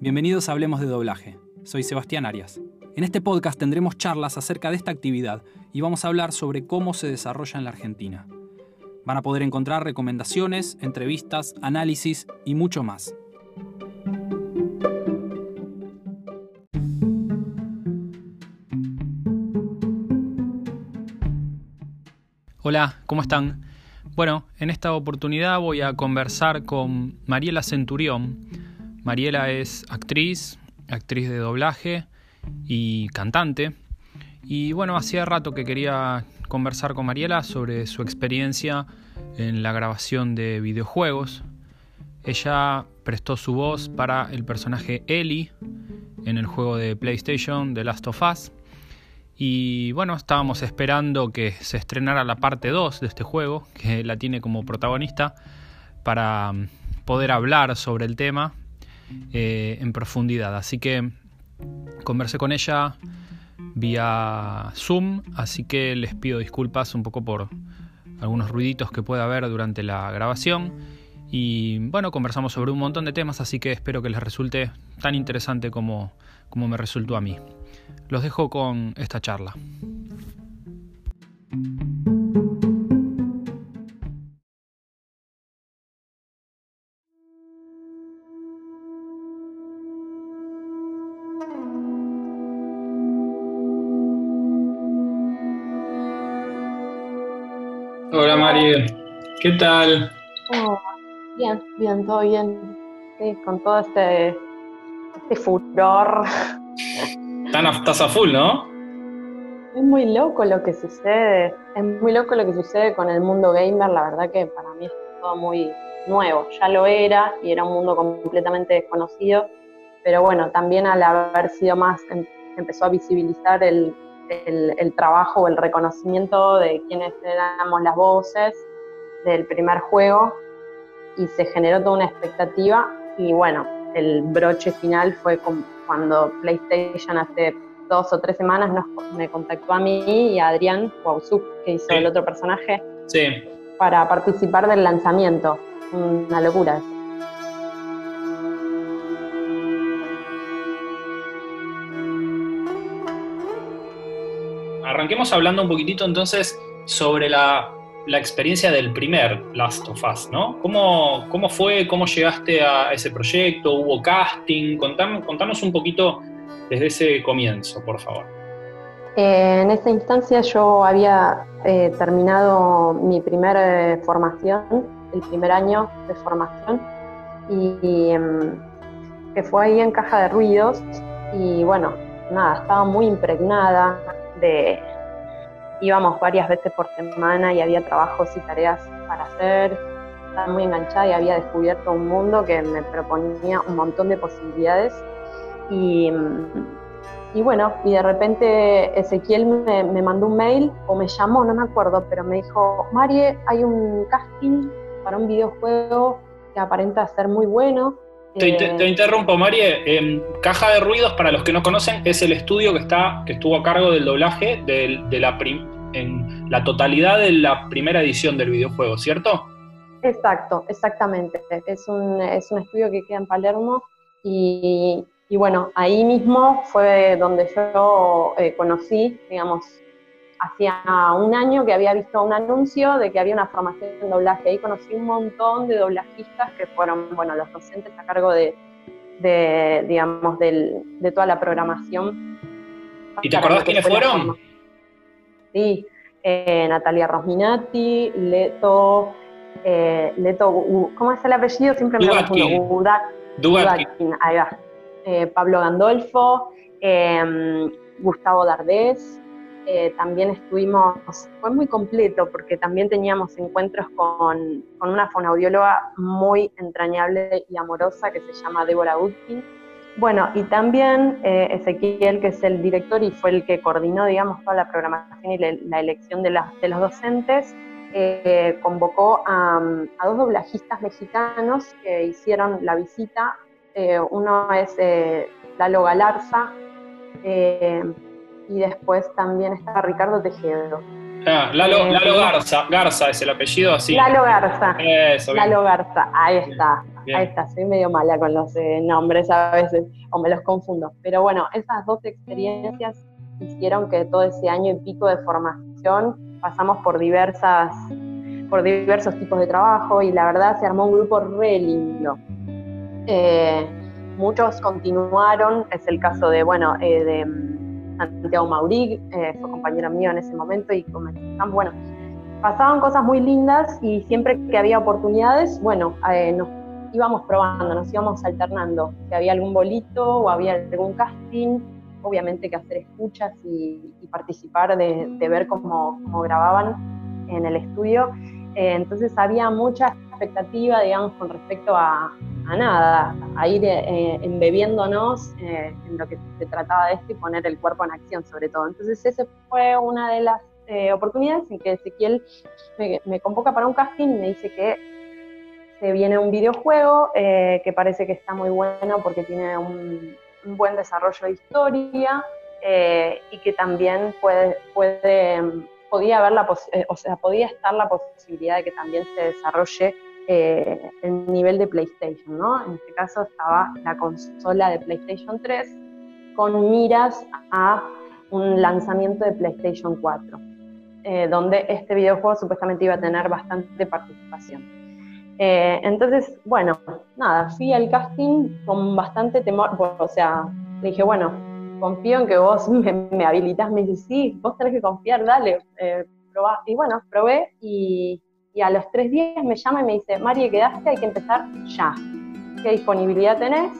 Bienvenidos a Hablemos de Doblaje. Soy Sebastián Arias. En este podcast tendremos charlas acerca de esta actividad y vamos a hablar sobre cómo se desarrolla en la Argentina. Van a poder encontrar recomendaciones, entrevistas, análisis y mucho más. Hola, ¿cómo están? Bueno, en esta oportunidad voy a conversar con Mariela Centurión. Mariela es actriz, actriz de doblaje y cantante. Y bueno, hacía rato que quería conversar con Mariela sobre su experiencia en la grabación de videojuegos. Ella prestó su voz para el personaje Ellie en el juego de PlayStation The Last of Us. Y bueno, estábamos esperando que se estrenara la parte 2 de este juego, que la tiene como protagonista, para mm, poder hablar sobre el tema eh, en profundidad. Así que conversé con ella vía Zoom, así que les pido disculpas un poco por algunos ruiditos que pueda haber durante la grabación. Y bueno, conversamos sobre un montón de temas, así que espero que les resulte tan interesante como, como me resultó a mí. Los dejo con esta charla. Hola María, ¿qué tal? Oh, bien, bien, todo bien. con todo este, este furor estás a full, ¿no? Es muy loco lo que sucede, es muy loco lo que sucede con el mundo gamer, la verdad que para mí es todo muy nuevo, ya lo era y era un mundo completamente desconocido, pero bueno, también al haber sido más, em, empezó a visibilizar el, el trabajo o el reconocimiento de quienes éramos las voces del primer juego y se generó toda una expectativa y bueno, el broche final fue cuando PlayStation hace dos o tres semanas nos, me contactó a mí y a Adrián Wausuk, que hizo el otro personaje, para participar del lanzamiento. Una locura. Arranquemos hablando un poquitito entonces sobre la la experiencia del primer Last of Us, ¿no? ¿Cómo, cómo fue? ¿Cómo llegaste a ese proyecto? ¿Hubo casting? contanos un poquito desde ese comienzo, por favor. Eh, en esa instancia yo había eh, terminado mi primera eh, formación, el primer año de formación, y, em, que fue ahí en Caja de Ruidos, y bueno, nada, estaba muy impregnada de, íbamos varias veces por semana y había trabajos y tareas para hacer. Estaba muy enganchada y había descubierto un mundo que me proponía un montón de posibilidades. Y, bueno, y de repente Ezequiel me, me, mandó un mail o me llamó, no me acuerdo, pero me dijo, Marie, hay un casting para un videojuego que aparenta ser muy bueno. Te, te, interrumpo, Marie. Caja de Ruidos, para los que no conocen, es el estudio que, está, que estuvo a cargo del doblaje de, de la en la totalidad de la primera edición del videojuego, ¿cierto? Exacto, exactamente. Es un, es un estudio que queda en Palermo y, y bueno, ahí mismo fue donde yo eh, conocí, digamos, hacía un año que había visto un anuncio de que había una formación en doblaje. Ahí conocí un montón de doblajistas que fueron, bueno, los docentes a cargo de, digamos, de toda la programación. ¿Y te acordás quiénes fueron? Sí, eh, Natalia Rosminati, Leto, eh, Leto, ¿cómo es el apellido? Siempre me lo confundo. Dugatkin. ahí va. Eh, Pablo Gandolfo, em, Gustavo Dardés, eh, también estuvimos, fue muy completo porque también teníamos encuentros con, una fonaudióloga muy entrañable y amorosa que se llama Débora Gutkin. Bueno, y también eh, Ezequiel, que es el director y fue el que coordinó, digamos, toda la programación y la elección de, de, los docentes, eh, convocó a, dos doblajistas mexicanos que hicieron la visita. uno es Lalo Galarza, y después también está Ricardo Tejedo. Ah, Lalo, eh, Garza, Garza es el apellido así. Lalo Garza. Eso, Lalo Garza, ahí está. Ahí está, soy medio mala con los eh, nombres a veces, o me los confundo. Pero bueno, esas dos experiencias hicieron que todo ese año y pico de formación pasamos por diversas por diversos tipos de trabajo y la verdad se armó un grupo re lindo. Eh, muchos continuaron, es el caso de, bueno, eh, de Santiago Maurig, fue compañero mío en ese momento y comenzamos, bueno, pasaban cosas muy lindas y siempre que había oportunidades, bueno, nos íbamos probando, nos íbamos alternando. Si había algún bolito o había algún casting, obviamente que hacer escuchas y, participar de, ver cómo, grababan en el estudio. Eh, entonces había mucha expectativa, digamos, con respecto a, nada, a ir eh, embebiéndonos eh, en lo que se trataba de esto y poner el cuerpo en acción sobre todo. Entonces esa fue una de las oportunidades en que Ezequiel me, convoca para un casting y me dice que se viene un videojuego eh, que parece que está muy bueno porque tiene un, buen desarrollo de historia eh, y que también puede, puede podía haber la eh, o sea, podía estar la posibilidad de que también se desarrolle el nivel de PlayStation, ¿no? En este caso estaba la consola de PlayStation 3 con miras a un lanzamiento de PlayStation 4, donde este videojuego supuestamente iba a tener bastante participación. Eh, entonces, bueno, nada, fui al casting con bastante temor, o sea, le dije, bueno, confío en que vos me, habilitas, me dice, sí, vos tenés que confiar, dale, eh, probá. Y bueno, probé y, a los tres días me llama y me dice, María, quedaste, hay que empezar ya. ¿Qué disponibilidad tenés?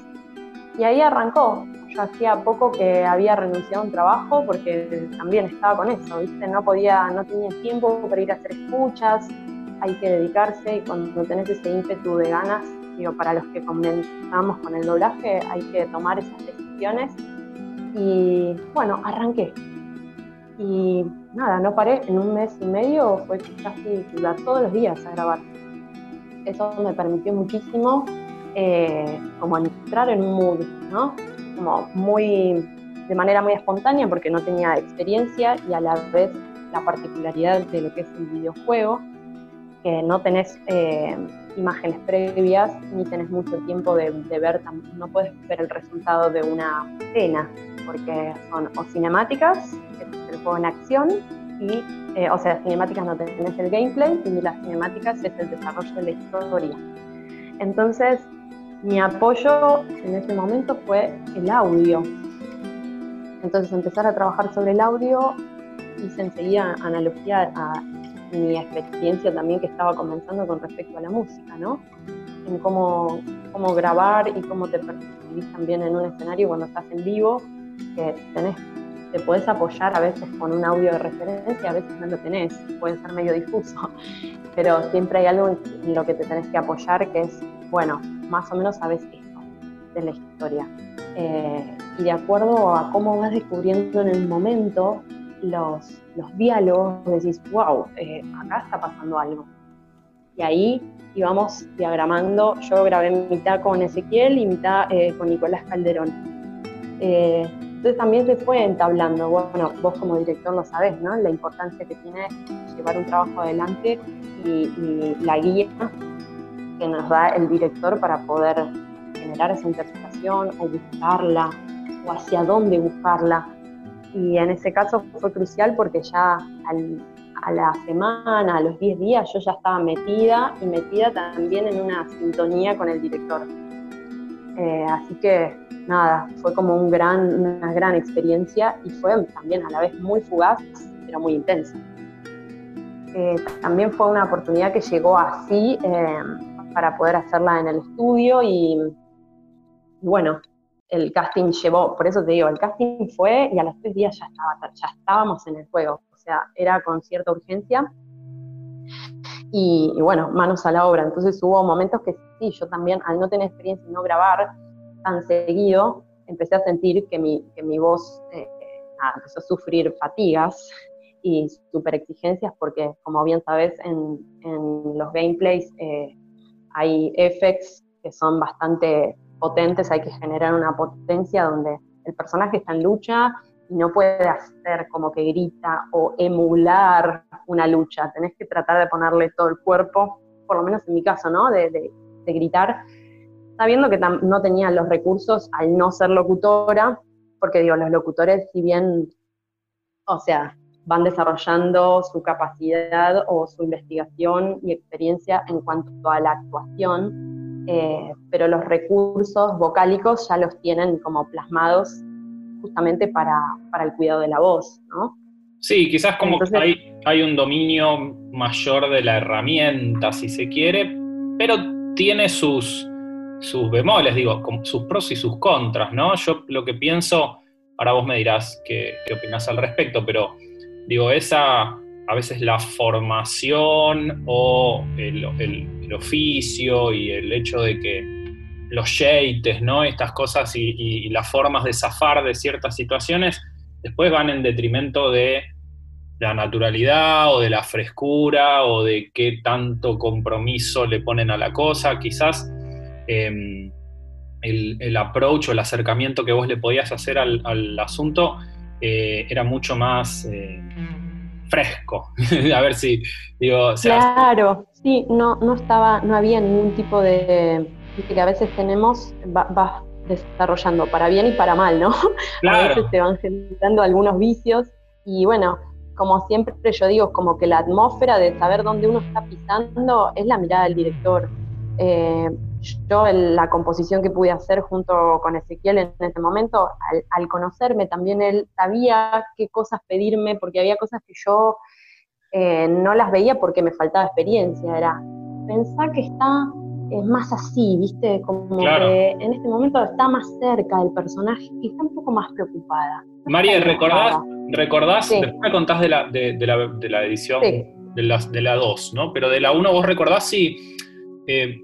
Y ahí arrancó. Yo hacía poco que había renunciado a un trabajo porque también estaba con eso, ¿viste? No podía, no tenía tiempo para ir a hacer escuchas, hay que dedicarse y cuando tenés ese ímpetu de ganas, digo, para los que comenzamos con el doblaje, hay que tomar esas decisiones. Y bueno, arranqué. Y nada, no paré, en un mes y medio fue casi iba todos los días a grabar. Eso me permitió muchísimo eh, como entrar en un mood, ¿no? Como muy, de manera muy espontánea porque no tenía experiencia y a la vez la particularidad de lo que es el videojuego que no tenés eh, imágenes previas ni tenés mucho tiempo de, ver, no puedes ver el resultado de una escena, porque son o cinemáticas, el juego en acción, y, eh, o sea, cinemáticas no tenés el gameplay, y las cinemáticas es el desarrollo de la historia. Entonces, mi apoyo en ese momento fue el audio. Entonces, empezar a trabajar sobre el audio, hice enseguida analogía a mi experiencia también que estaba comenzando con respecto a la música, ¿no? En cómo, cómo grabar y cómo te percibís también en un escenario cuando estás en vivo, que tenés, te podés apoyar a veces con un audio de referencia, a veces no lo tenés, puede ser medio difuso, pero siempre hay algo en lo que te tenés que apoyar que es, bueno, más o menos sabes esto de la historia. Eh, y de acuerdo a cómo vas descubriendo en el momento, los, los diálogos, decís, wow, eh, acá está pasando algo. Y ahí íbamos diagramando, yo grabé mitad con Ezequiel y mitad eh, con Nicolás Calderón. Eh, entonces también se fue entablando, bueno, vos como director lo sabés, ¿no? La importancia que tiene llevar un trabajo adelante y, y la guía que nos da el director para poder generar esa interpretación o buscarla o hacia dónde buscarla y en ese caso fue crucial porque ya a la semana, a los 10 días, yo ya estaba metida y metida también en una sintonía con el director. Eh, así que nada, fue como un gran, una gran experiencia y fue también a la vez muy fugaz, pero muy intensa. Eh, también fue una oportunidad que llegó así eh, para poder hacerla en el estudio y, y bueno, el casting llevó, por eso te digo, el casting fue y a los tres días ya, estaba, ya estábamos en el juego, o sea, era con cierta urgencia. Y, bueno, manos a la obra. Entonces hubo momentos que sí, yo también, al no tener experiencia y no grabar tan seguido, empecé a sentir que mi, que mi voz eh, empezó a sufrir fatigas y super exigencias, porque como bien sabes, en, en los gameplays eh, hay effects que son bastante potentes, hay que generar una potencia donde el personaje está en lucha y no puede hacer como que grita o emular una lucha. Tenés que tratar de ponerle todo el cuerpo, por lo menos en mi caso, ¿no? De, gritar sabiendo que no tenía los recursos al no ser locutora, porque digo, los locutores, si bien, o sea, van desarrollando su capacidad o su investigación y experiencia en cuanto a la actuación, eh, pero los recursos vocálicos ya los tienen como plasmados justamente para, el cuidado de la voz, ¿no? Sí, quizás como que hay, hay un dominio mayor de la herramienta, si se quiere, pero tiene sus, sus bemoles, digo, sus pros y sus contras, ¿no? Yo lo que pienso, ahora vos me dirás qué, qué opinas al respecto, pero digo, esa, a veces la formación o el, oficio y el hecho de que los yates, ¿no? Estas cosas y, las formas de zafar de ciertas situaciones, después van en detrimento de la naturalidad o de la frescura o de qué tanto compromiso le ponen a la cosa. Quizás em, el, approach o el acercamiento que vos le podías hacer al, asunto eh, era mucho más eh, fresco. a ver si digo. claro, sí, no, no estaba, no había ningún tipo de que a veces tenemos, vas desarrollando para bien y para mal, ¿no? A veces te van generando algunos vicios y bueno, como siempre yo digo, como que la atmósfera de saber dónde uno está pisando es la mirada del director. Eh, yo la composición que pude hacer junto con Ezequiel en ese momento, al, conocerme también él sabía qué cosas pedirme, porque había cosas que yo eh, no las veía porque me faltaba experiencia, era pensar que está es más así, ¿viste? Como que en este momento está más cerca del personaje y está un poco más preocupada. María, ¿recordás? ¿recordás Después me contás de la, de, la, de la edición de, la, de la 2, ¿no? Pero de la 1, ¿vos recordás si, eh,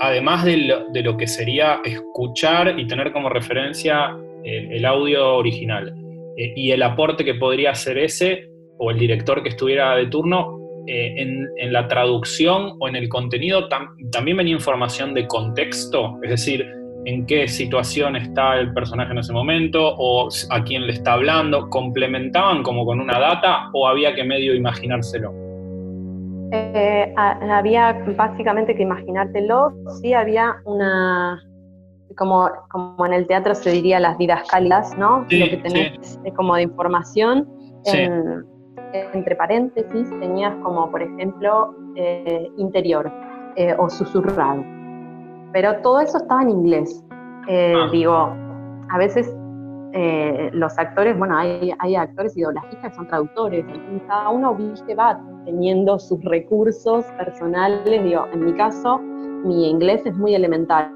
además de lo, de lo, que sería escuchar y tener como referencia el, audio original eh, y el aporte que podría hacer ese o el director que estuviera de turno, eh, en, la traducción o en el contenido también venía información de contexto, es decir, en qué situación está el personaje en ese momento o a quién le está hablando, complementaban como con una data o había que medio imaginárselo. Eh, había básicamente que imaginártelo, sí había una, como, como en el teatro se diría las didascalias, ¿no? Lo que tenés como de información. En, entre paréntesis tenías como, por ejemplo, eh, interior eh, o susurrado. Pero todo eso estaba en inglés. Eh, ah. Digo, a veces los actores, bueno, hay, actores y doblajistas que son traductores, entonces cada uno viste, va teniendo sus recursos personales. En mi caso, mi inglés es muy elemental,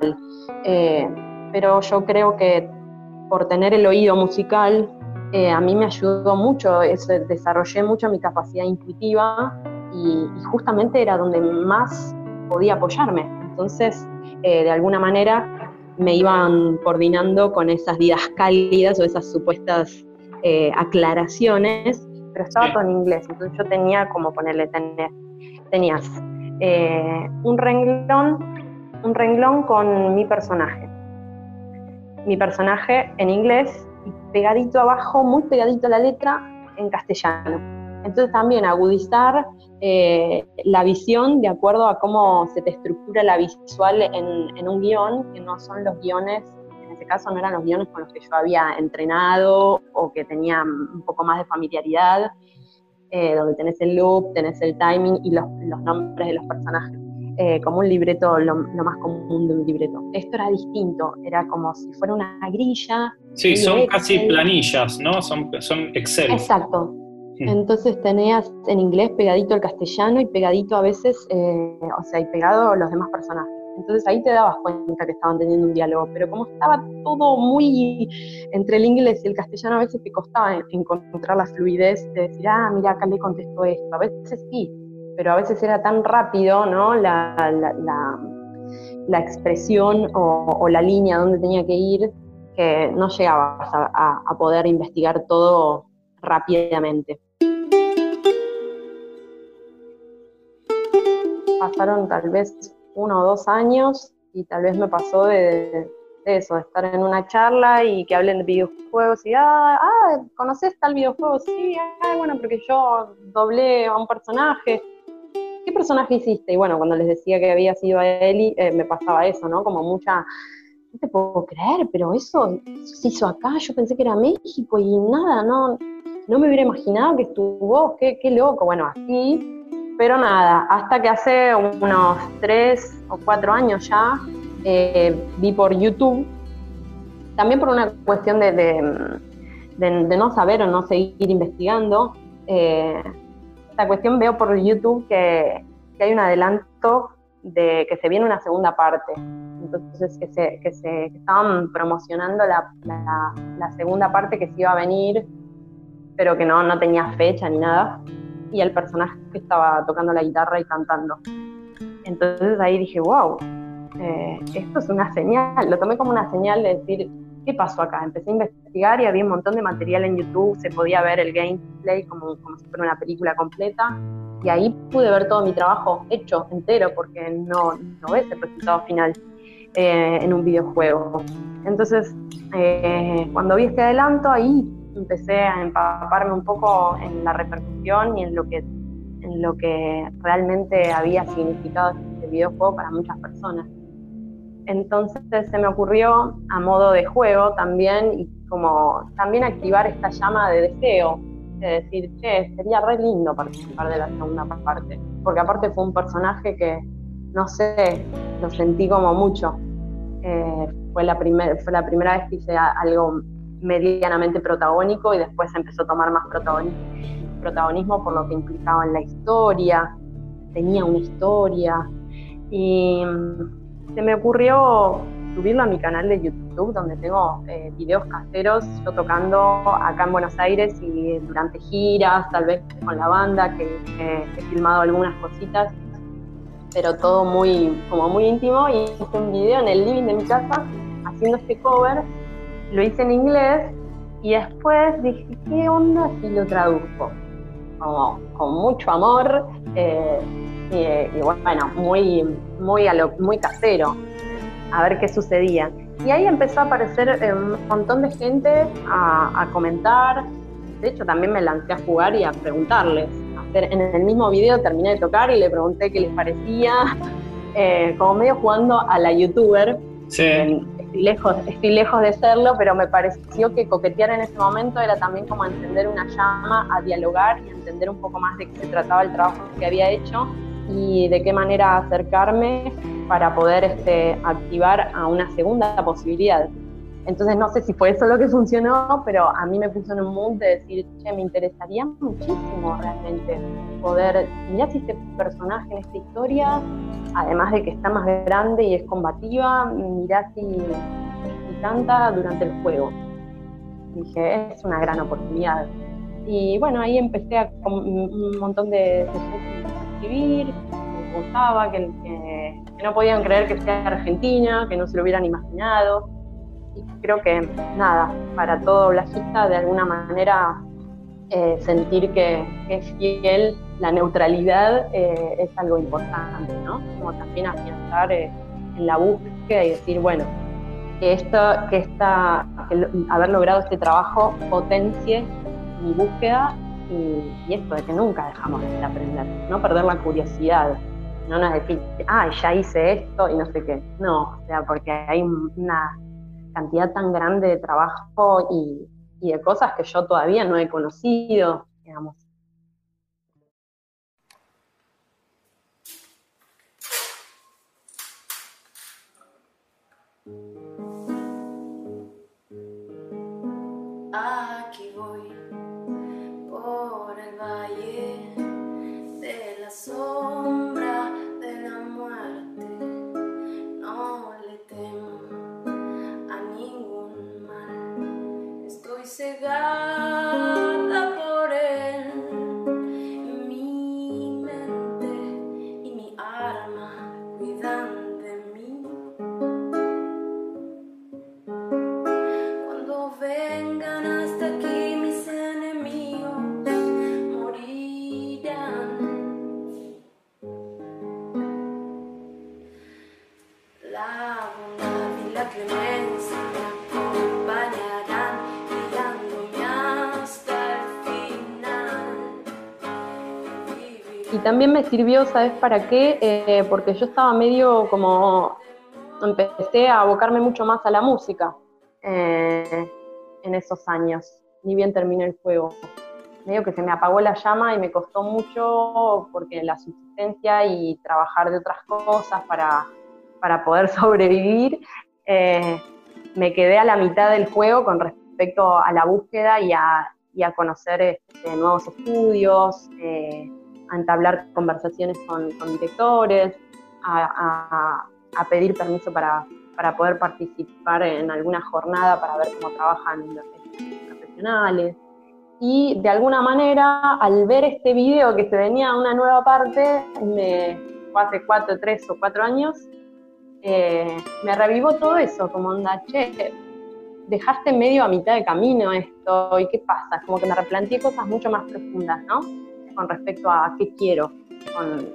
pero yo creo que por tener el oído musical eh, a mí me ayudó mucho, desarrollé mucho mi capacidad intuitiva y, justamente era donde más podía apoyarme. Entonces, eh, de alguna manera, me iban coordinando con esas vidas cálidas o esas supuestas eh, aclaraciones, pero estaba todo en inglés, entonces yo tenía como ponerle, tener, tenías un renglón, un renglón con mi personaje. Mi personaje en inglés pegadito abajo, muy pegadito a la letra, en castellano. Entonces también agudizar eh, la visión de acuerdo a cómo se te estructura la visual en, un guion, que no son los guiones, en este caso no eran los guiones con los que yo había entrenado o que tenía un poco más de familiaridad, eh, donde tenés el loop, tenés el timing y los, los nombres de los personajes. Eh, como un libreto, lo, más común de un libreto. Esto era distinto, era como si fuera una grilla. Sí, son casi planillas, ¿no? Son, son Excel. Exacto. Entonces tenías en inglés pegadito el castellano y pegadito a veces, eh, o sea, y pegado los demás personajes. Entonces ahí te dabas cuenta que estaban teniendo un diálogo, pero como estaba todo muy entre el inglés y el castellano, a veces te costaba encontrar la fluidez de decir, ah, mira, acá le contesto esto. A veces sí, pero a veces era tan rápido, ¿no? La, expresión o, la línea donde tenía que ir que no llegabas a, poder investigar todo rápidamente. Pasaron tal vez uno o dos años y tal vez me pasó de, eso, de estar en una charla y que hablen de videojuegos y, ah, ah ¿conoces tal videojuego? Sí, ah, bueno, porque yo doblé a un personaje. ¿qué ¿qué personaje hiciste? Y bueno, cuando les decía que había sido a Eli, eh, me pasaba eso, ¿no? Como mucha, no te puedo creer, pero eso, se hizo acá, yo pensé que era México y nada, no, no me hubiera imaginado que estuvo, qué, qué loco, bueno, así. Pero nada, hasta que hace unos tres o cuatro años ya eh, vi por YouTube, también por una cuestión de, de, no saber o no seguir investigando, eh, esta cuestión veo por YouTube que, hay un adelanto de que se viene una segunda parte. Entonces, que se, que se estaban promocionando la, la, segunda parte que se iba a venir, pero que no, no tenía fecha ni nada. Y el personaje que estaba tocando la guitarra y cantando. Entonces ahí dije, wow, eh, esto es una señal. Lo tomé como una señal de decir, ¿qué pasó acá? Empecé a investigar y había un montón de material en YouTube, se podía ver el gameplay como, como si fuera una película completa. Y ahí pude ver todo mi trabajo hecho entero, porque no, no ves el resultado final eh, en un videojuego. Entonces, eh, cuando vi este adelanto, ahí empecé a empaparme un poco en la repercusión y en lo que, en lo que realmente había significado este videojuego para muchas personas. Entonces se me ocurrió a modo de juego también y como también activar esta llama de deseo, de decir, che, sería re lindo participar de la segunda parte, porque aparte fue un personaje que, no sé, lo sentí como mucho. Eh, fue, la fue la primera vez que hice algo medianamente protagónico y después empezó a tomar más protagonismo, por lo que implicaba en la historia, tenía una historia y se me ocurrió subirlo a mi canal de YouTube, donde tengo eh, videos caseros, yo tocando acá en Buenos Aires y durante giras, tal vez con la banda, que, he filmado algunas cositas, pero todo muy, como muy íntimo. Y hice un video en el living de mi casa haciendo este cover, lo hice en inglés y después dije, ¿qué onda si lo traduzco? Como, con mucho amor. Eh, y, bueno, muy, muy, a lo, muy casero, a ver qué sucedía. Y ahí empezó a aparecer eh, un montón de gente a, comentar. De hecho, también me lancé a jugar y a preguntarles. en el mismo video terminé de tocar y le pregunté qué les parecía, eh, como medio jugando a la youtuber. Sí. Lejos, estoy lejos de serlo, pero me pareció que coquetear en ese momento era también como encender una llama, a dialogar y entender un poco más de qué se trataba el trabajo que había hecho y de qué manera acercarme para poder este, activar a una segunda posibilidad. Entonces no sé si fue eso lo que funcionó, pero a mí me puso en un mood de decir, che, me interesaría muchísimo realmente poder, mirá si este personaje en esta historia, además de que está más grande y es combativa, mirá si, si canta durante el juego. Dije, es una gran oportunidad. Y bueno, ahí empecé a, un montón de, de escribir, me gustaba, que, no podían creer que sea argentina, que no se lo hubieran imaginado. Y creo que, nada, para todo doblajista, de alguna manera, eh, sentir que, es fiel, la neutralidad eh, es algo importante, ¿no? Como también afianzar eh, en la búsqueda y decir, bueno, que, esto, que, esta, que haber logrado este trabajo potencie mi búsqueda y, esto de que nunca dejamos de aprender, no perder la curiosidad, no nos decir, ah, ya hice esto y no sé qué. No, o sea, porque hay una cantidad tan grande de trabajo y, de cosas que yo todavía no he conocido, digamos. Aquí también me sirvió, ¿sabes para qué? Eh, porque yo estaba medio como, empecé a abocarme mucho más a la música eh, en esos años, ni bien terminé el juego. Medio que se me apagó la llama y me costó mucho porque la subsistencia y trabajar de otras cosas para, para poder sobrevivir, eh, me quedé a la mitad del juego con respecto a la búsqueda y a, y a conocer este, nuevos estudios, a entablar conversaciones con, directores, a, pedir permiso para, para, poder participar en alguna jornada para ver cómo trabajan los profesionales. Y de alguna manera, al ver este video que se venía a una nueva parte, me, hace cuatro, tres o cuatro años, eh, me revivó todo eso, como onda, che, dejaste medio a mitad de camino esto, ¿y qué pasa? Como que me replanteé cosas mucho más profundas, ¿no? Con respecto a qué quiero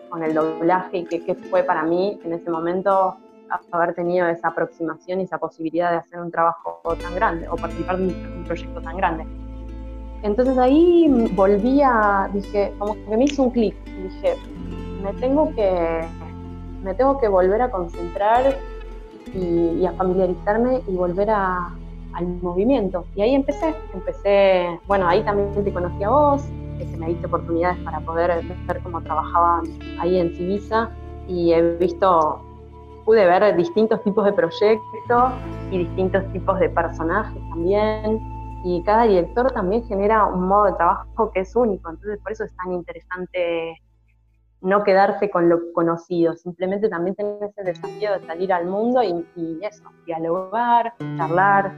con, el doblaje y qué, fue para mí en ese momento haber tenido esa aproximación y esa posibilidad de hacer un trabajo tan grande o participar de un, proyecto tan grande. Entonces ahí volví a, dije, como que me hizo un clic, dije, me tengo que, me tengo que volver a concentrar y a familiarizarme y volver a, al movimiento. Y ahí empecé, empecé, bueno, ahí también te conocí a vos, que me diste oportunidades para poder ver cómo trabajaban ahí en Civisa y he visto, pude ver distintos tipos de proyectos y distintos tipos de personajes también. Y cada director también genera un modo de trabajo que es único, entonces por eso es tan interesante no quedarse con lo conocido, simplemente también tener ese desafío de salir al mundo y, y eso, dialogar, charlar,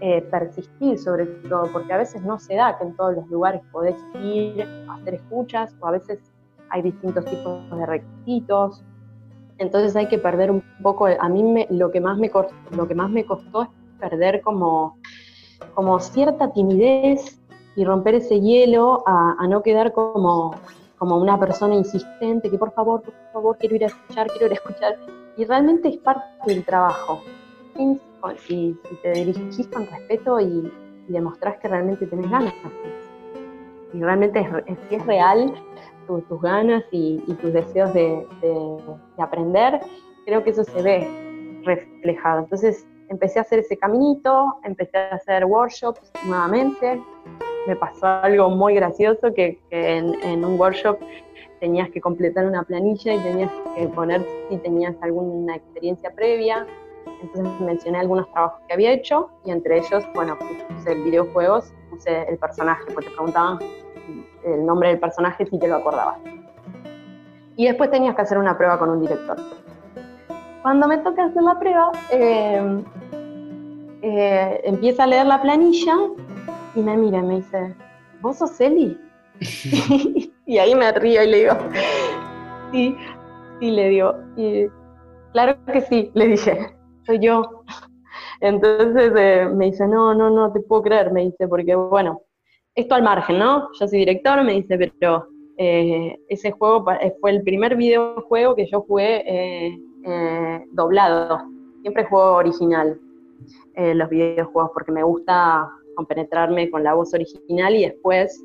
eh, persistir sobre todo, porque a veces no se da que en todos los lugares podés ir a hacer escuchas o a veces hay distintos tipos de requisitos. Entonces hay que perder un poco, a mí me, lo, que más me, lo que más me costó es perder como, como cierta timidez y romper ese hielo a, no quedar como, como una persona insistente que por favor, por favor, quiero ir a escuchar, quiero ir a escuchar. Y realmente es parte del trabajo si, te dirigís con respeto y, demostrás que realmente tenés ganas. Y realmente es, si es real tus ganas y, tus deseos de, aprender, creo que eso se ve reflejado. Entonces empecé a hacer ese caminito, empecé a hacer workshops nuevamente. Me pasó algo muy gracioso que, en un workshop tenías que completar una planilla y tenías que poner si tenías alguna experiencia previa entonces mencioné algunos trabajos que había hecho y entre ellos, bueno, puse videojuegos, puse el personaje, porque preguntaban el nombre del personaje si te lo acordabas. Y después tenías que hacer una prueba con un director. Cuando me toca hacer la prueba, eh, eh, empieza a leer la planilla y me mira y me dice, ¿vos sos Eli? y ahí me río y le digo, sí, sí, le digo. Y, claro que sí, le dije soy yo. Entonces eh, me dice, no, no, no te puedo creer, me dice, porque bueno, esto al margen, ¿no? Yo soy director, me dice, pero eh, ese juego eh, fue el primer videojuego que yo jugué doblado. Siempre juego original los videojuegos porque me gusta compenetrarme con la voz original y después,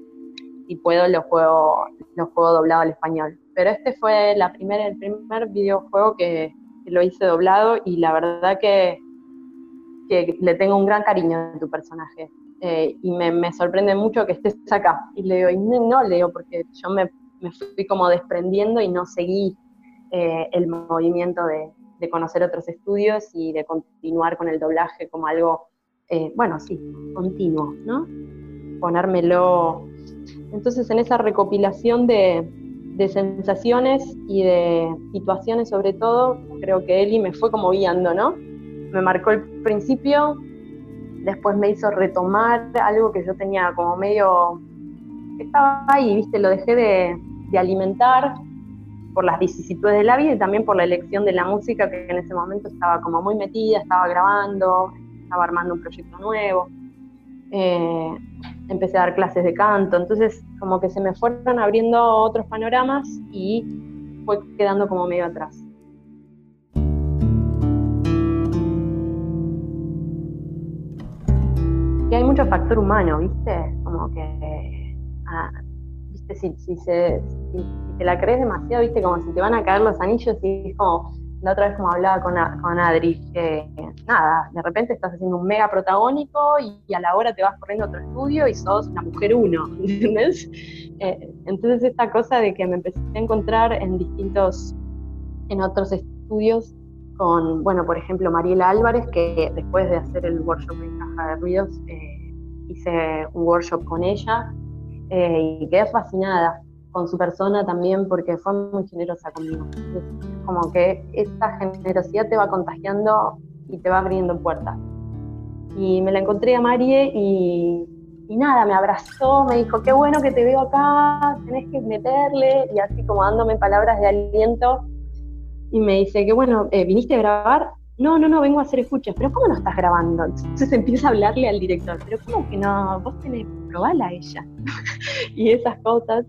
si puedo, lo juego, lo juego doblado al español. Pero este fue la primera, el primer videojuego que, lo hice doblado y la verdad que, le tengo un gran cariño a tu personaje. Eh, y me, sorprende mucho que estés acá. Y le digo, y no, le digo, porque yo me, fui como desprendiendo y no seguí eh, el movimiento de, conocer otros estudios y de continuar con el doblaje como algo, eh, bueno, sí, continuo, ¿no? Ponérmelo. Entonces, en esa recopilación de, de sensaciones y de situaciones sobre todo, creo que Eli me fue como guiando, ¿no? Me marcó el principio, después me hizo retomar algo que yo tenía como medio, estaba ahí, ¿viste? Lo dejé de, alimentar por las vicisitudes de la vida y también por la elección de la música que en ese momento estaba como muy metida, estaba grabando, estaba armando un proyecto nuevo. Eh, empecé a dar clases de canto, entonces como que se me fueron abriendo otros panoramas y fue quedando como medio atrás. Y hay mucho factor humano, ¿viste? Como que, ah, si, si, se, si, te la crees demasiado, viste, como si te van a caer los anillos y es como, la otra vez como hablaba con, con Adri, que nada, de repente estás haciendo un mega protagónico y, a la hora te vas corriendo a otro estudio y sos una mujer uno, ¿entendés? Eh, entonces esta cosa de que me empecé a encontrar en distintos, en otros estudios con, bueno, por ejemplo, Mariela Álvarez, que después de hacer el workshop en Caja de Ruidos, eh, hice un workshop con ella eh, y quedé fascinada con su persona también porque fue muy generosa conmigo. Como que esta generosidad te va contagiando y te va abriendo puertas. Y me la encontré a Marie y, nada, me abrazó, me dijo, qué bueno que te veo acá, tenés que meterle, y así como dándome palabras de aliento. Y me dice, qué bueno, eh, ¿viniste a grabar? No, no, no, vengo a hacer escuchas. ¿Pero cómo no estás grabando? Entonces empieza a hablarle al director. ¿Pero cómo que no? Vos tenés que probarla a ella. y esas cosas.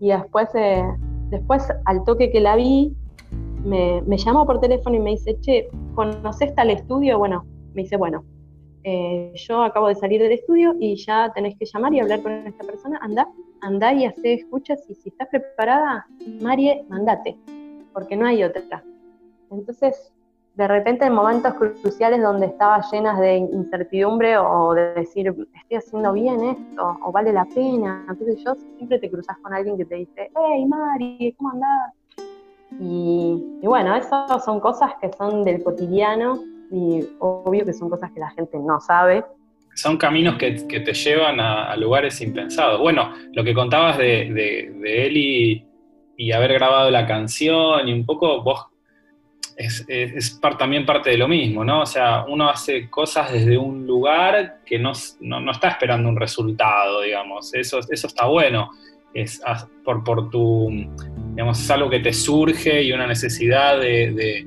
Y después, eh, después, al toque que la vi, me, me, llamó por teléfono y me dice, che, ¿conoces tal estudio? Bueno, me dice, bueno, eh, yo acabo de salir del estudio y ya tenés que llamar y hablar con esta persona, anda, anda y hace escuchas y si estás preparada, Marie, mandate, porque no hay otra. Entonces, de repente en momentos cruciales donde estaba llenas de incertidumbre o de decir, estoy haciendo bien esto, o vale la pena, entonces yo siempre te cruzas con alguien que te dice, hey Mari, ¿cómo andás? Y, bueno, eso son cosas que son del cotidiano y obvio que son cosas que la gente no sabe. Son caminos que, te llevan a, lugares impensados. Bueno, lo que contabas de, de, de él y, haber grabado la canción y un poco vos es, también parte de lo mismo, ¿no? O sea, uno hace cosas desde un lugar que no, está esperando un resultado, digamos. Eso, eso está bueno. Es por, por tu, digamos, es algo que te surge y una necesidad de,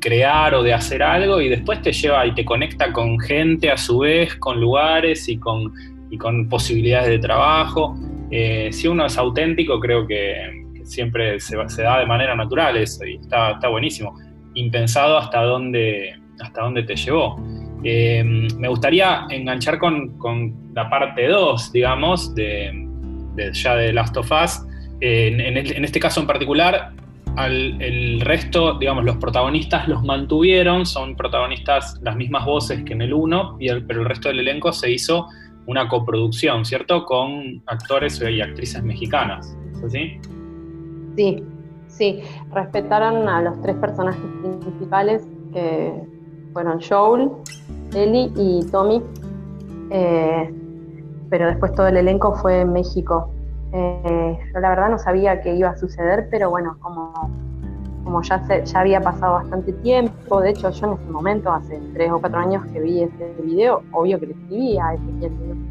crear o de hacer algo y después te lleva y te conecta con gente a su vez, con lugares y con, con posibilidades de trabajo. Eh, si uno es auténtico, creo que, siempre se, da de manera natural eso y está, está buenísimo. Impensado hasta dónde, hasta dónde te llevó. Eh, me gustaría enganchar con, la parte 2, digamos, de, ya de Last of Us. Eh, en, este caso en particular, el resto, digamos, los protagonistas los mantuvieron, son protagonistas las mismas voces que en el 1, pero el resto del elenco se hizo una coproducción, ¿cierto? Con actores y actrices mexicanas. Sí, sí, respetaron a los tres personajes principales que fueron Joel, Ellie y Tommy, eh, pero después todo el elenco fue en México. Eh, yo la verdad no sabía qué iba a suceder, pero bueno, como, como ya, ya había pasado bastante tiempo, de hecho yo en ese momento, hace tres o cuatro años que vi este video, obvio que le escribí a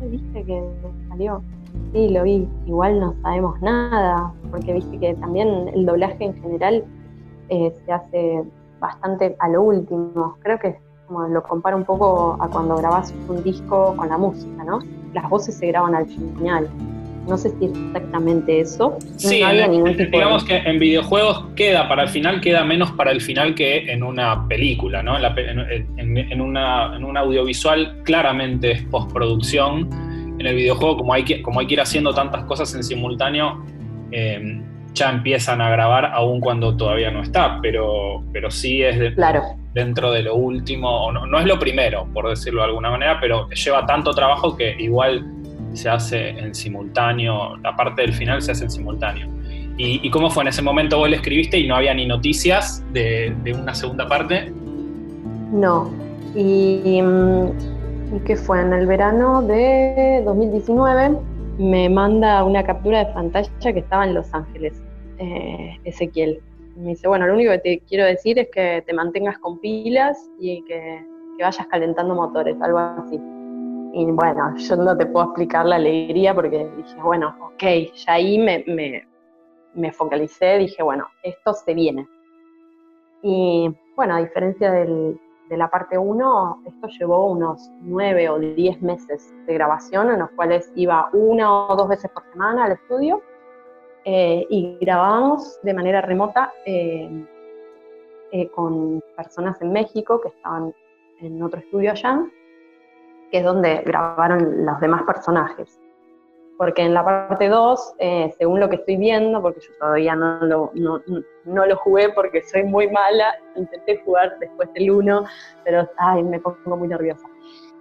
¿viste que salió? Sí, lo vi. Igual no sabemos nada, porque viste que también el doblaje en general eh, se hace bastante a lo último. Creo que como lo comparo un poco a cuando grabas un disco con la música, ¿no? Las voces se graban al final. No sé si es exactamente eso. Sí, digamos que en videojuegos queda para el final, queda menos para el final que en una película, ¿no? En, una, en un audiovisual claramente es postproducción en el videojuego, como hay que, como hay que ir haciendo tantas cosas en simultáneo, eh, ya empiezan a grabar aún cuando todavía no está, pero, pero sí es dentro de lo último, o no, es lo primero, por decirlo de alguna manera, pero lleva tanto trabajo que igual se hace en simultáneo, la parte del final se hace en simultáneo. ¿Y, cómo fue en ese momento? ¿Vos le escribiste y no había ni noticias de, una segunda parte? No. Y mm, que fue en el verano de 2019, me manda una captura de pantalla que estaba en Los Ángeles, eh, Ezequiel. Me dice, bueno, lo único que te quiero decir es que te mantengas con pilas y que, vayas calentando motores, algo así. Y bueno, yo no te puedo explicar la alegría porque dije, bueno, ok, ya ahí me, me, me focalicé, dije, bueno, esto se viene. Y bueno, a diferencia del, de la parte 1, esto llevó unos 9 o 10 meses de grabación, en los cuales iba una o dos veces por semana al estudio eh, y grabábamos de manera remota eh, eh, con personas en México que estaban en otro estudio allá, que es donde grabaron los demás personajes. porque en la parte 2, eh, según lo que estoy viendo, porque yo todavía no lo, no, lo jugué porque soy muy mala, intenté jugar después del 1, pero ay, me pongo muy nerviosa.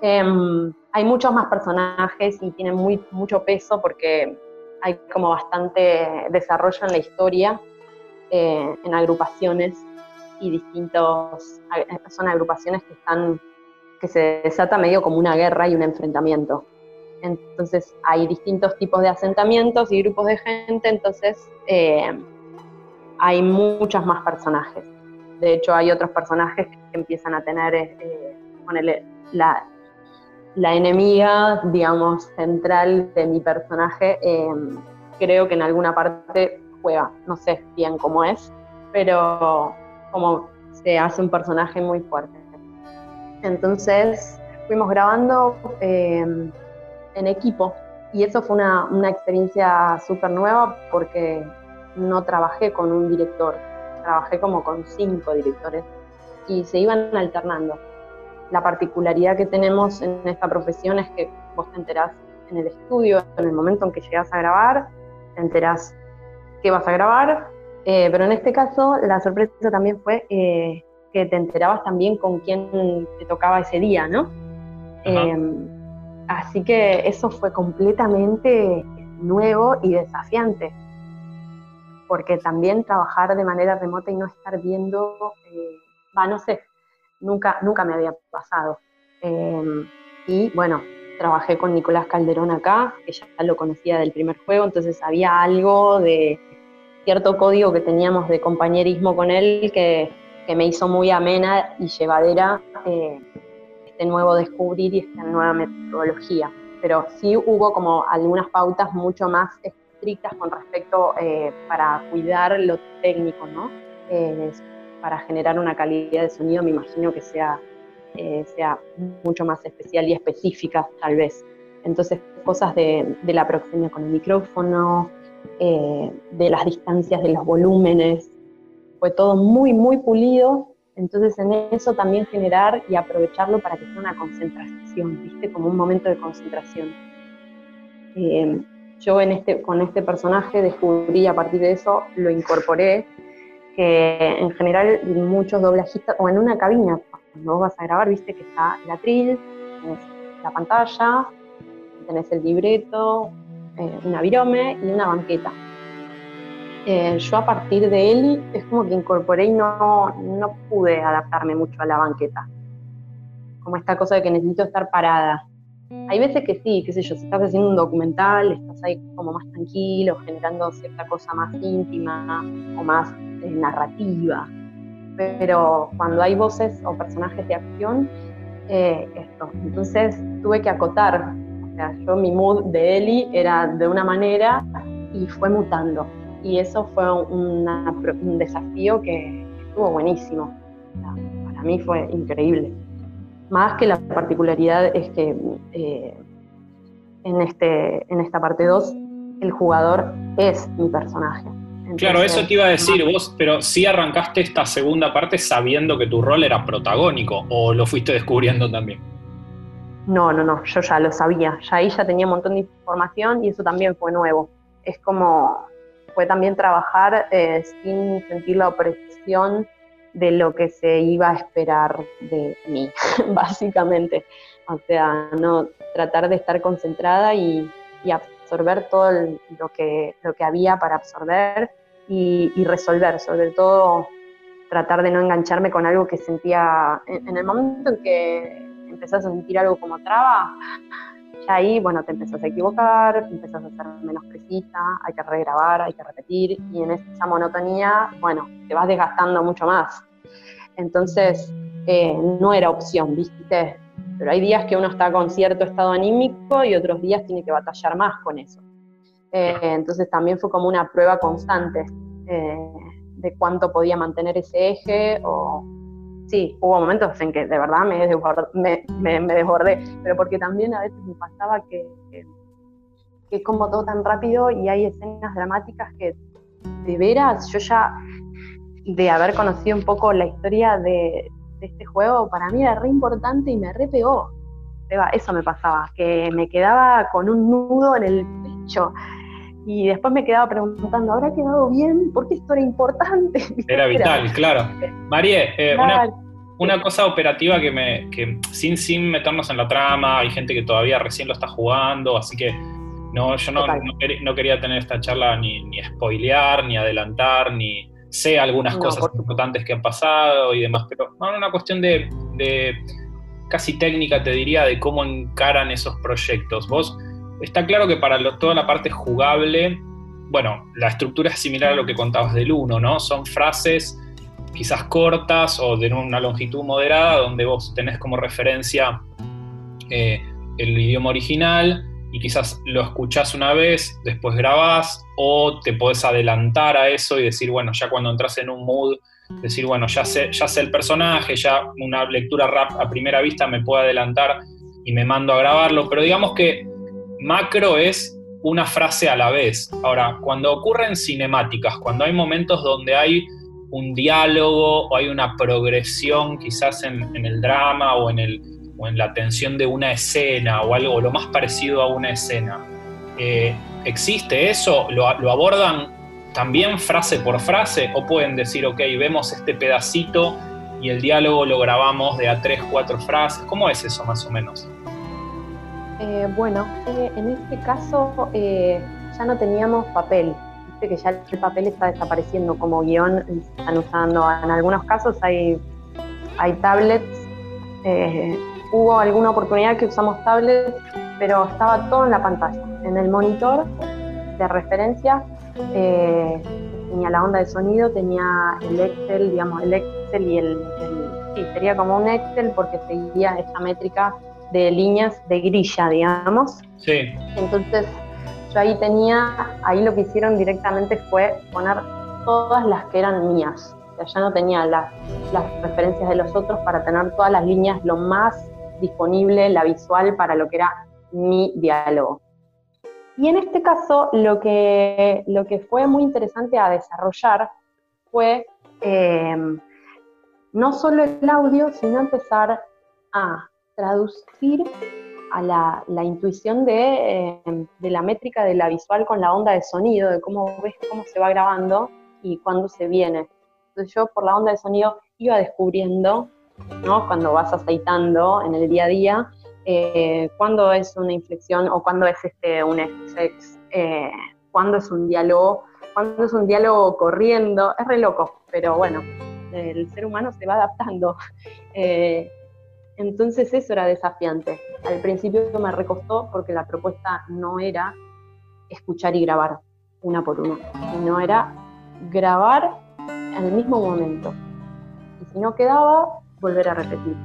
Em, hay muchos más personajes y tienen muy, mucho peso porque hay como bastante desarrollo en la historia, eh, en agrupaciones y distintos, son agrupaciones que están, que se desata medio como una guerra y un enfrentamiento. Entonces hay distintos tipos de asentamientos y grupos de gente, entonces eh, hay muchos más personajes. De hecho, hay otros personajes que empiezan a tener eh, la, la, enemiga, digamos, central de mi personaje. Eh, creo que en alguna parte juega, no sé bien cómo es, pero como se hace un personaje muy fuerte. Entonces, fuimos grabando en equipo. Y eso fue una, una experiencia súper nueva porque no trabajé con un director, trabajé como con cinco directores y se iban alternando. La particularidad que tenemos en esta profesión es que vos te enterás en el estudio, en el momento en que llegas a grabar, te enterás qué vas a grabar, eh, pero en este caso la sorpresa también fue eh, que te enterabas también con quién te tocaba ese día, ¿no? Así que eso fue completamente nuevo y desafiante, porque también trabajar de manera remota y no estar viendo, eh, va, no sé, nunca, nunca me había pasado. Em, y bueno, trabajé con Nicolás Calderón acá, que ya lo conocía del primer juego, entonces había algo de cierto código que teníamos de compañerismo con él que, que me hizo muy amena y llevadera. Eh, este nuevo descubrir y esta nueva metodología. Pero sí hubo como algunas pautas mucho más estrictas con respecto eh, para cuidar lo técnico, ¿no? Eh, para generar una calidad de sonido, me imagino que sea, eh, sea mucho más especial y específica, tal vez. Entonces, cosas de, de la proximidad con el micrófono, de las distancias de los volúmenes, fue todo muy, muy pulido entonces en eso también generar y aprovecharlo para que sea una concentración, ¿viste? Como un momento de concentración. Eh, yo en este, con este personaje descubrí a partir de eso, lo incorporé, que en general muchos doblajistas, o en una cabina, cuando vos vas a grabar, viste que está el atril, tenés la pantalla, tenés el libreto, eh, una virome y una banqueta. Eh, yo a partir de él es como que incorporé y no, no pude adaptarme mucho a la banqueta. Como esta cosa de que necesito estar parada. Hay veces que sí, qué sé yo, si estás haciendo un documental, estás ahí como más tranquilo, generando cierta cosa más íntima o más eh, narrativa. Pero cuando hay voces o personajes de acción, eh, esto. Entonces tuve que acotar. O sea, yo mi mood de Eli era de una manera y fue mutando y eso fue un desafío que estuvo buenísimo. Para mí fue increíble. Más que la particularidad es que eh, en, este, en esta parte 2 el jugador es mi personaje. claro, eso te iba a decir vos, pero sí arrancaste esta segunda parte sabiendo que tu rol era protagónico o lo fuiste descubriendo también. No, no, no, yo ya lo sabía, ya ahí ya tenía un montón de información y eso también fue nuevo. Es como fue también trabajar eh, sin sentir la opresión de lo que se iba a esperar de mí, básicamente. O sea, no tratar de estar concentrada y, absorber todo lo, que, lo que había para absorber y, resolver, sobre todo tratar de no engancharme con algo que sentía, en el momento en que empezás a sentir algo como traba, ya ahí, bueno, te empezás a equivocar, empezás a ser menos precisa, hay que regrabar, hay que repetir, y en esa monotonía, bueno, te vas desgastando mucho más. Entonces, eh, no era opción, ¿viste? Pero hay días que uno está con cierto estado anímico y otros días tiene que batallar más con eso. Eh, entonces también fue como una prueba constante eh, de cuánto podía mantener ese eje o sí, hubo momentos en que de verdad me desbordé, me, desbordé pero porque también a veces me pasaba que, que, es como todo tan rápido y hay escenas dramáticas que de veras yo ya, de haber conocido un poco la historia de, este juego, para mí era re importante y me re pegó. Eso me pasaba, que me quedaba con un nudo en el mucho. Y después me quedaba preguntando, ¿habrá quedado bien? ¿Por qué esto era importante? Era vital, claro. María, eh, una, cosa operativa que me, que sin, sin meternos en la trama, hay gente que todavía recién lo está jugando, así que no, yo no, no, quería tener esta charla ni, ni spoilear, ni adelantar, ni sé algunas cosas importantes que han pasado y demás, pero no, una cuestión de, de casi técnica, te diría, de cómo encaran esos proyectos. Vos Está claro que para toda la parte jugable, bueno, la estructura es similar a lo que contabas del 1, ¿no? Son frases quizás cortas o de una longitud moderada, donde vos tenés como referencia eh, el idioma original y quizás lo escuchás una vez, después grabás o te podés adelantar a eso y decir, bueno, ya cuando entras en un mood, decir, bueno, ya sé, ya sé el personaje, ya una lectura rap a primera vista me puedo adelantar y me mando a grabarlo, pero digamos que macro es una frase a la vez. Ahora, cuando ocurren cinemáticas, cuando hay momentos donde hay un diálogo o hay una progresión quizás en, el drama o en, el, en la tensión de una escena o algo lo más parecido a una escena, eh, ¿existe eso? ¿Lo, ¿Lo abordan también frase por frase o pueden decir, ok, vemos este pedacito y el diálogo lo grabamos de a tres, cuatro frases? ¿Cómo es eso más o menos? Eh, bueno, eh, en este caso ya no teníamos papel. Que ya el papel está desapareciendo como guion, están usando. En algunos casos hay, hay tablets. Hubo alguna oportunidad que usamos tablets, pero estaba todo en la pantalla. En el monitor de referencia tenía la onda de sonido, tenía el Excel, digamos, el Excel y el, el sí, sería como un Excel porque seguía esta métrica de líneas de grilla, digamos. Sí. Entonces, yo ahí tenía, ahí lo que hicieron directamente fue poner todas las que eran mías. O sea, ya no tenía las, las referencias de los otros para tener todas las líneas lo más disponible, la visual, para lo que era mi diálogo. Y en este caso, lo que, lo que fue muy interesante a desarrollar fue eh, no solo el audio, sino empezar a traducir a la, intuición eh, de, la métrica de la visual con la onda de sonido, de cómo ves cómo se va grabando y cuándo se viene. Entonces yo por la onda de sonido iba descubriendo, ¿no? cuando vas aceitando en el día a día, eh, cuándo es una inflexión o cuándo es este, un FX, eh, cuándo es un diálogo, cuándo es un diálogo corriendo, es re loco, pero bueno, el ser humano se va adaptando. Entonces eso era desafiante. Al principio me recostó porque la propuesta no era escuchar y grabar una por una, sino era grabar en el mismo momento. Y si no quedaba, volver a repetir.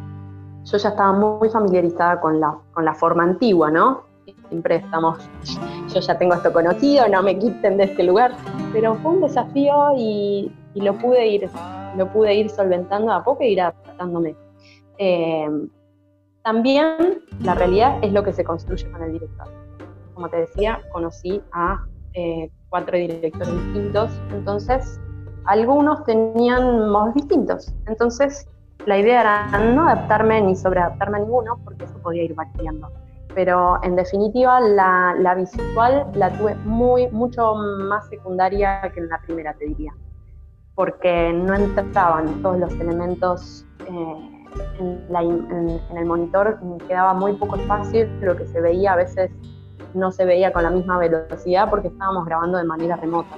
Yo ya estaba muy familiarizada con la, con la forma antigua, ¿no? Siempre estamos, yo ya tengo esto conocido, no me quiten de este lugar, pero fue un desafío y, y lo, pude ir, lo pude ir solventando a poco e ir adaptándome. Eh, también la realidad es lo que se construye con el director. Como te decía, conocí a eh, cuatro directores distintos, entonces algunos tenían modos distintos. Entonces la idea era no adaptarme ni sobreadaptarme a ninguno, porque eso podía ir variando. Pero en definitiva la, la visual la tuve muy, mucho más secundaria que en la primera, te diría, porque no entraban todos los elementos. Eh, en, el monitor quedaba muy poco espacio, lo que se veía a veces no se veía con la misma velocidad porque estábamos grabando de manera remota.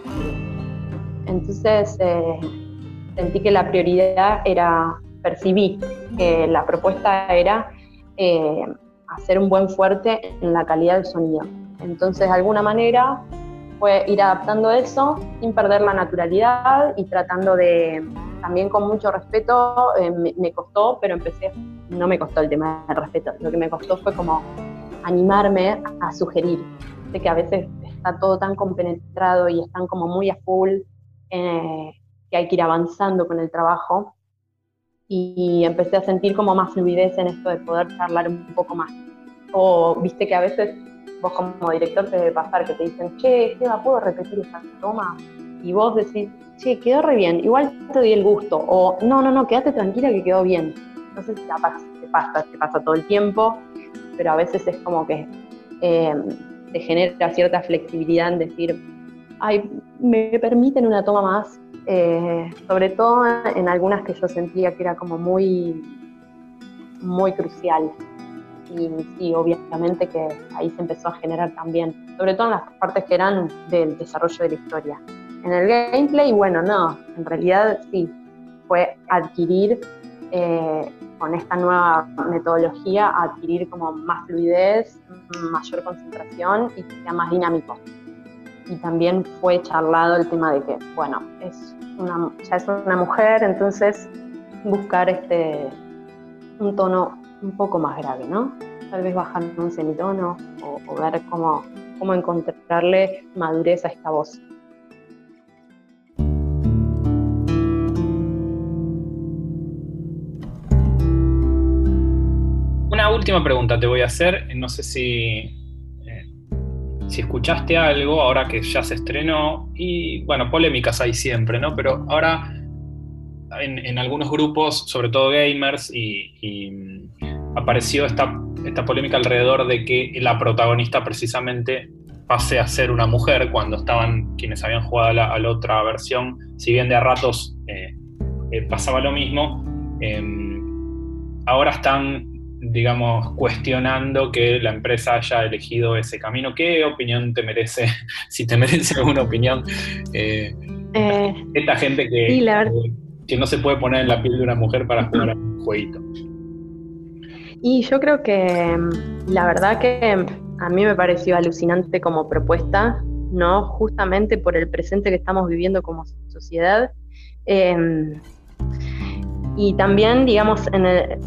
Entonces eh, sentí que la prioridad era, percibí que la propuesta era eh, hacer un buen fuerte en la calidad del sonido. Entonces de alguna manera fue ir adaptando eso sin perder la naturalidad y tratando de, también con mucho respeto, eh, me, costó, pero empecé, no me costó el tema del respeto, lo que me costó fue como animarme a, sugerir, de que a veces está todo tan compenetrado y están como muy a full, eh, que hay que ir avanzando con el trabajo, y empecé a sentir como más fluidez en esto de poder charlar un poco más. O viste que a veces vos como director te debe pasar que te dicen, che, Esteban, ¿puedo repetir esta toma? Y vos decís, che, quedó re bien, igual te doy el gusto, o no, no, no, quédate tranquila que quedó bien. No sé si pasa, te pasa, te pasa todo el tiempo, pero a veces es como que eh, te genera cierta flexibilidad en decir, ay, me permiten una toma más, eh, sobre todo en algunas que yo sentía que era como muy, muy crucial. Y obviamente que ahí se empezó a generar también, sobre todo en las partes que eran del desarrollo de la historia. En el gameplay, bueno, no, en realidad sí, fue adquirir eh, con esta nueva metodología, adquirir como más fluidez, mayor concentración y que sea más dinámico. Y también fue charlado el tema de que, bueno, es ya es una mujer, entonces buscar este un tono un poco más grave, ¿no? Tal vez bajar un semitono o, o ver cómo, cómo encontrarle madurez a esta voz. Una última pregunta te voy a hacer, no sé si si escuchaste algo ahora que ya se estrenó, y bueno, polémicas hay siempre, ¿no? Pero ahora en, algunos grupos, sobre todo gamers, y, apareció esta, esta polémica alrededor de que la protagonista precisamente pase a ser una mujer cuando estaban quienes habían jugado a la, otra versión, si bien de a ratos eh, eh, pasaba lo mismo, em, ahora están digamos, cuestionando que la empresa haya elegido ese camino. ¿Qué opinión te merece, si te merece alguna opinión, eh, eh, esta gente que, que no se puede poner en la piel de una mujer para jugar a un jueguito? Y yo creo que mm, la verdad que a mí me pareció alucinante como propuesta, ¿no? Justamente por el presente que estamos viviendo como sociedad. Em, y también, digamos, en el,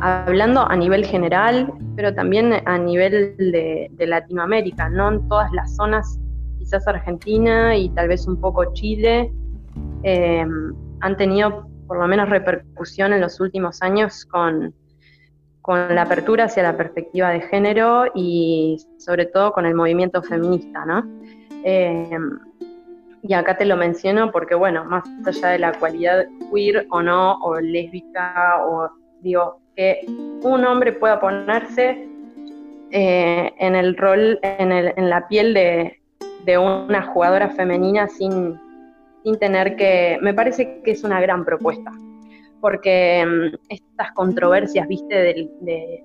hablando a nivel general, pero también a nivel de, Latinoamérica, no en todas las zonas, quizás Argentina y tal vez un poco Chile, eh, han tenido por lo menos repercusión en los últimos años con, con la apertura hacia la perspectiva de género y sobre todo con el movimiento feminista, ¿no? Eh, y acá te lo menciono porque, bueno, más allá de la cualidad queer o no, o lésbica, o digo, que un hombre pueda ponerse eh, en el rol, en, la piel de, una jugadora femenina sin, sin tener que... Me parece que es una gran propuesta porque mm, estas controversias, viste,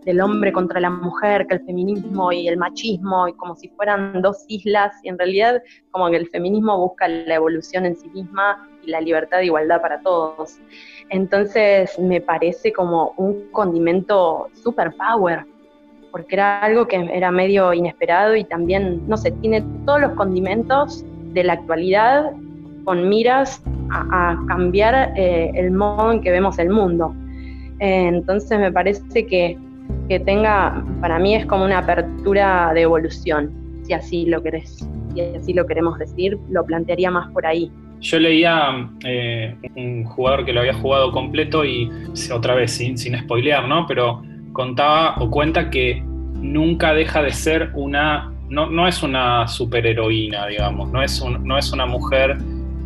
del, hombre contra la mujer, que el feminismo y el machismo, y como si fueran dos islas, y en realidad como que el feminismo busca la evolución en sí misma y la libertad e igualdad para todos. Entonces me parece como un condimento super power, porque era algo que era medio inesperado y también, no sé, tiene todos los condimentos de la actualidad con miras a, cambiar eh, el modo en que vemos el mundo. Eh, entonces me parece que, que, tenga, para mí es como una apertura de evolución, si así lo querés, si así lo queremos decir, lo plantearía más por ahí. Yo leía eh, un jugador que lo había jugado completo y otra vez sin, sin spoilear, ¿no? Pero contaba o cuenta que nunca deja de ser una, no, no es una superheroína, digamos, no es, no es una mujer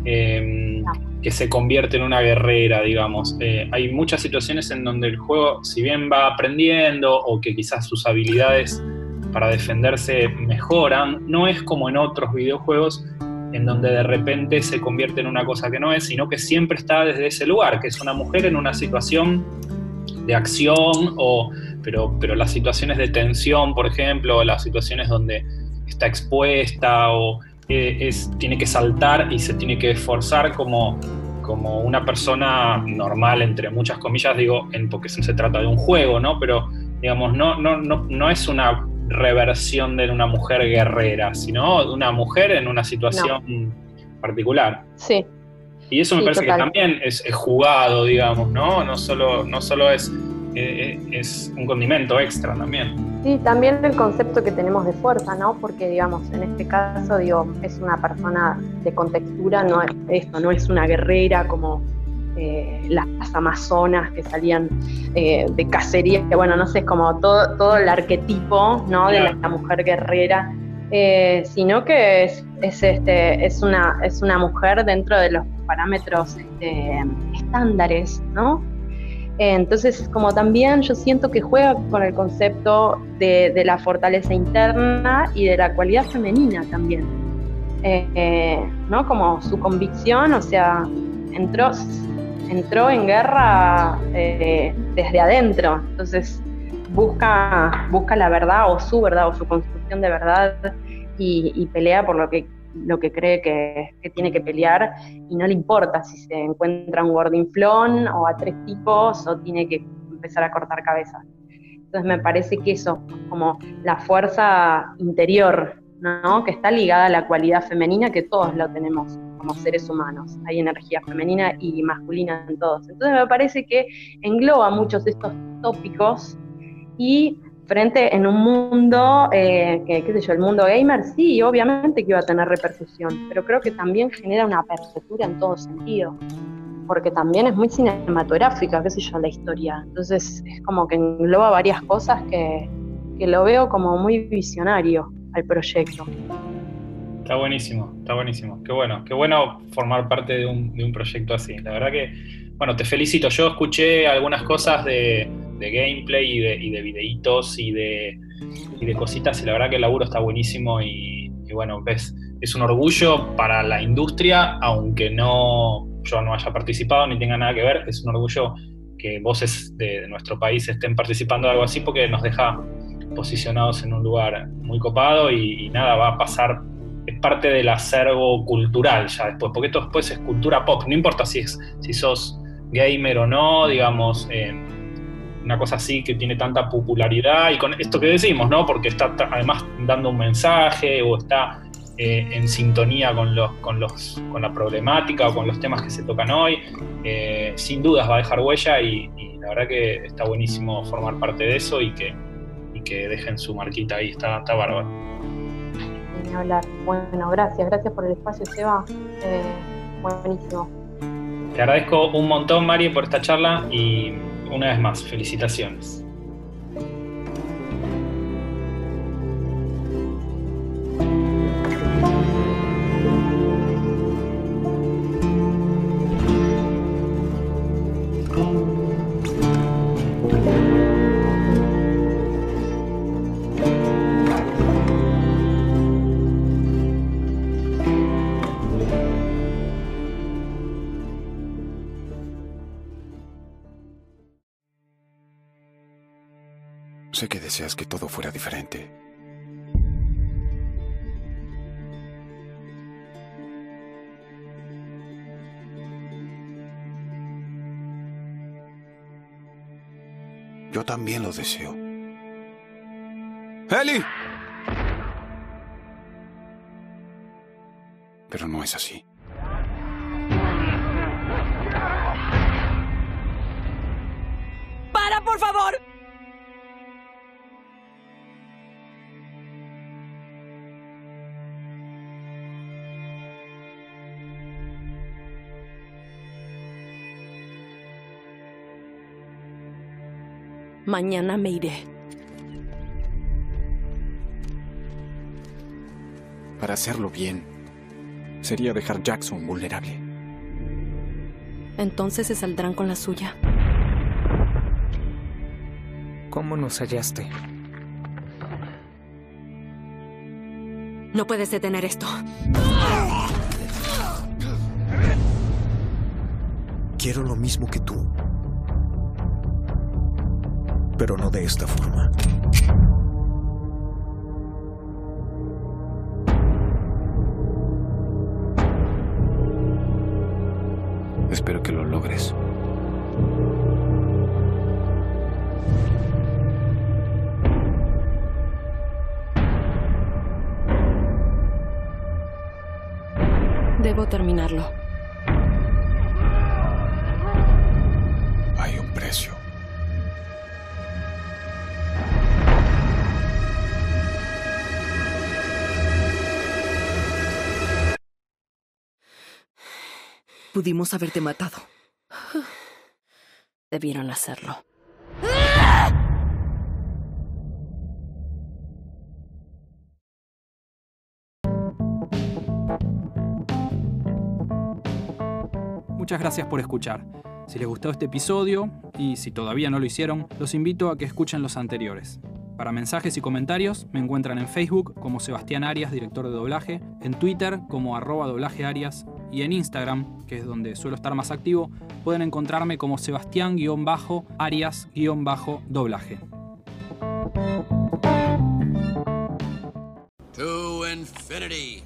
Em, que se convierte en una guerrera, digamos. Eh, hay muchas situaciones en donde el juego, si bien va aprendiendo o que quizás sus habilidades para defenderse mejoran, no es como en otros videojuegos en donde de repente se convierte en una cosa que no es, sino que siempre está desde ese lugar, que es una mujer en una situación de acción, o, pero, pero las situaciones de tensión, por ejemplo, las situaciones donde está expuesta o es, tiene que saltar y se tiene que esforzar como, como una persona normal, entre muchas comillas, digo, en, porque se, trata de un juego, ¿no? Pero, digamos, no, no, no, no es una reversión de una mujer guerrera, sino de una mujer en una situación particular. Sí. Y eso me parece que también es, es, jugado, digamos, ¿no? No solo, no solo es eh, es un condimento extra también. Sí, también el concepto que tenemos de fuerza, ¿no? Porque, digamos, en este caso, digo, es una persona de contextura, no es esto, no es una guerrera como eh, las amazonas que salían eh, de cacería, que bueno, no sé, es como todo, todo el arquetipo, ¿no? De la, mujer guerrera. sino que es, es, este, es, una, es una mujer dentro de los parámetros este, estándares, ¿no? Entonces, como también yo siento que juega con el concepto de, la fortaleza interna y de la cualidad femenina también. Eh, ¿no? Como su convicción, o sea, entró, entró en guerra eh, desde adentro, entonces busca, busca la verdad o su verdad o su construcción de verdad y pelea por lo que lo que cree que, tiene que pelear y no le importa si se encuentra un gordinflón o a tres tipos o tiene que empezar a cortar cabezas. Entonces me parece que eso, como la fuerza interior, ¿no? que está ligada a la cualidad femenina que todos lo tenemos como seres humanos. Hay energía femenina y masculina en todos. Entonces me parece que engloba muchos de estos tópicos y frente en un mundo, eh, que, qué sé yo, el mundo gamer, sí, obviamente que iba a tener repercusión, pero creo que también genera una apertura en todo sentido, porque también es muy cinematográfica, qué sé yo, la historia. Entonces es como que engloba varias cosas que, que lo veo como muy visionario al proyecto. Está buenísimo, está buenísimo. Qué bueno, qué bueno formar parte de un, de un proyecto así. La verdad que, bueno, te felicito. Yo escuché algunas cosas de, de gameplay y de, videitos y de, y de cositas y la verdad que el laburo está buenísimo y, bueno, ves, es un orgullo para la industria, aunque no yo no haya participado ni tenga nada que ver, es un orgullo que voces de, nuestro país estén participando de algo así porque nos deja posicionados en un lugar muy copado y, nada, va a pasar, es parte del acervo cultural ya después, porque esto después es cultura pop, no importa si, es, si sos gamer o no, digamos, eh, una cosa así que tiene tanta popularidad y con esto que decimos, ¿no? Porque está además dando un mensaje o está eh, en sintonía con, los, con, los, con la problemática o con los temas que se tocan hoy, eh, sin dudas va a dejar huella y, la verdad que está buenísimo formar parte de eso y que, y que dejen su marquita ahí, está, está bárbaro. hablar. Bueno, gracias, gracias por el espacio, Seba. Eh, buenísimo. Te agradezco un montón, Mari, por esta charla y una vez más, felicitaciones. Deseas que todo fuera diferente. Yo también lo deseo. ¡Eli! Pero no es así. ¡Para, por favor! Mañana me iré. Para hacerlo bien, sería dejar Jackson vulnerable. Entonces se saldrán con la suya. ¿Cómo nos hallaste? No puedes detener esto. Quiero lo mismo que tú pero no de esta forma. Espero que lo logres. Debo terminarlo. Pudimos haberte matado. Debieron hacerlo. Muchas gracias por escuchar. Si les gustó este episodio, y si todavía no lo hicieron, los invito a que escuchen los anteriores. Para mensajes y comentarios me encuentran en Facebook como Sebastián Arias, director de doblaje, en Twitter como arroba doblaje Arias y en Instagram, que es donde suelo estar más activo, pueden encontrarme como Sebastián-Arias-doblaje. To infinity.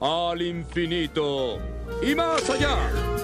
Al infinito y más allá.